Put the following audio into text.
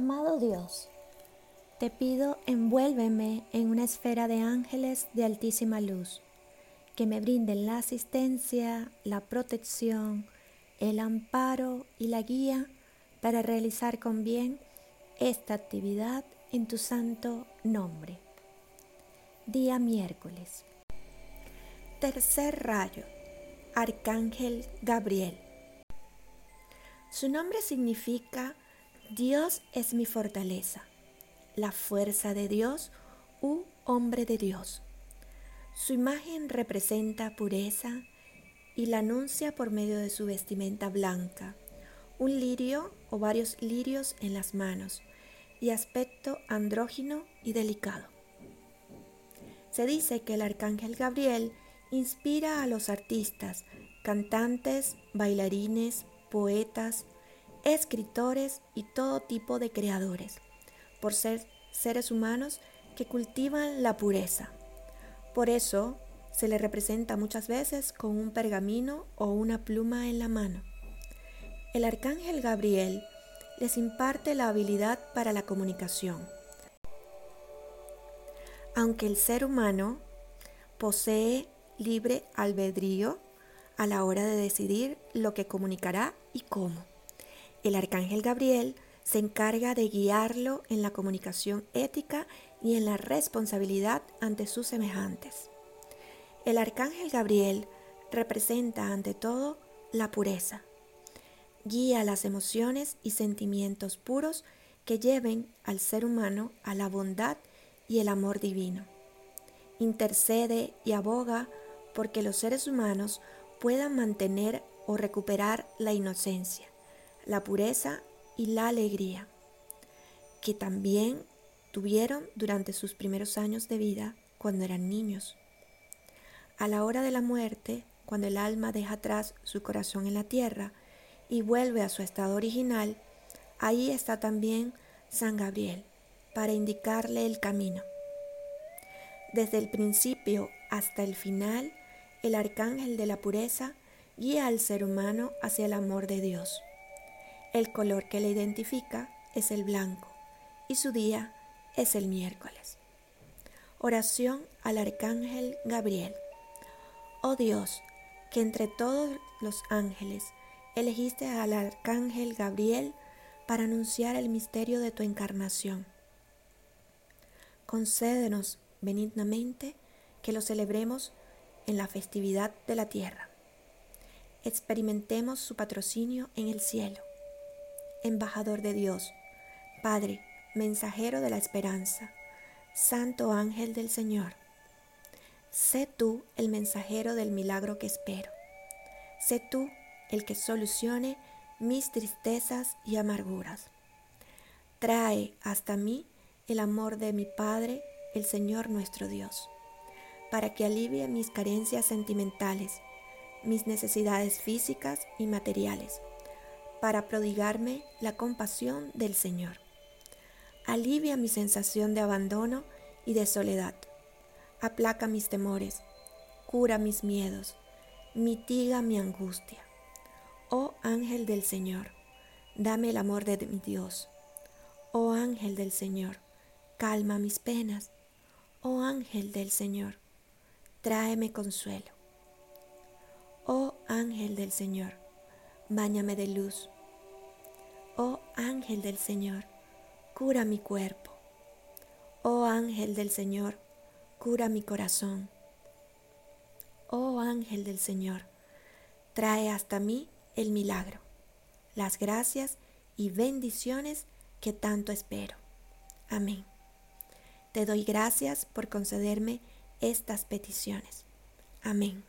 Amado Dios, te pido envuélveme en una esfera de ángeles de altísima luz, que me brinden la asistencia, la protección, el amparo y la guía para realizar con bien esta actividad en tu santo nombre. Día miércoles. Tercer rayo. Arcángel Gabriel. Su nombre significa Dios es mi fortaleza, la fuerza de Dios u hombre de Dios. Su imagen representa pureza y la anuncia por medio de su vestimenta blanca, un lirio o varios lirios en las manos y aspecto andrógino y delicado. Se dice que el arcángel Gabriel inspira a los artistas, cantantes, bailarines, poetas, escritores y todo tipo de creadores, por ser seres humanos que cultivan la pureza. Por eso se le representa muchas veces con un pergamino o una pluma en la mano. El arcángel Gabriel les imparte la habilidad para la comunicación. Aunque el ser humano posee libre albedrío a la hora de decidir lo que comunicará y cómo. El arcángel Gabriel se encarga de guiarlo en la comunicación ética y en la responsabilidad ante sus semejantes. El arcángel Gabriel representa ante todo la pureza. Guía las emociones y sentimientos puros que lleven al ser humano a la bondad y el amor divino. Intercede y aboga porque los seres humanos puedan mantener o recuperar la inocencia la pureza y la alegría, que también tuvieron durante sus primeros años de vida cuando eran niños. A la hora de la muerte, cuando el alma deja atrás su corazón en la tierra y vuelve a su estado original, ahí está también San Gabriel para indicarle el camino. Desde el principio hasta el final, el arcángel de la pureza guía al ser humano hacia el amor de Dios. El color que le identifica es el blanco y su día es el miércoles. Oración al Arcángel Gabriel. Oh Dios, que entre todos los ángeles elegiste al Arcángel Gabriel para anunciar el misterio de tu encarnación. Concédenos benignamente que lo celebremos en la festividad de la tierra. Experimentemos su patrocinio en el cielo embajador de Dios, Padre, mensajero de la esperanza, Santo ángel del Señor. Sé tú el mensajero del milagro que espero. Sé tú el que solucione mis tristezas y amarguras. Trae hasta mí el amor de mi Padre, el Señor nuestro Dios, para que alivie mis carencias sentimentales, mis necesidades físicas y materiales para prodigarme la compasión del Señor. Alivia mi sensación de abandono y de soledad. Aplaca mis temores, cura mis miedos, mitiga mi angustia. Oh ángel del Señor, dame el amor de mi Dios. Oh ángel del Señor, calma mis penas. Oh ángel del Señor, tráeme consuelo. Oh ángel del Señor, Báñame de luz. Oh ángel del Señor, cura mi cuerpo. Oh ángel del Señor, cura mi corazón. Oh ángel del Señor, trae hasta mí el milagro, las gracias y bendiciones que tanto espero. Amén. Te doy gracias por concederme estas peticiones. Amén.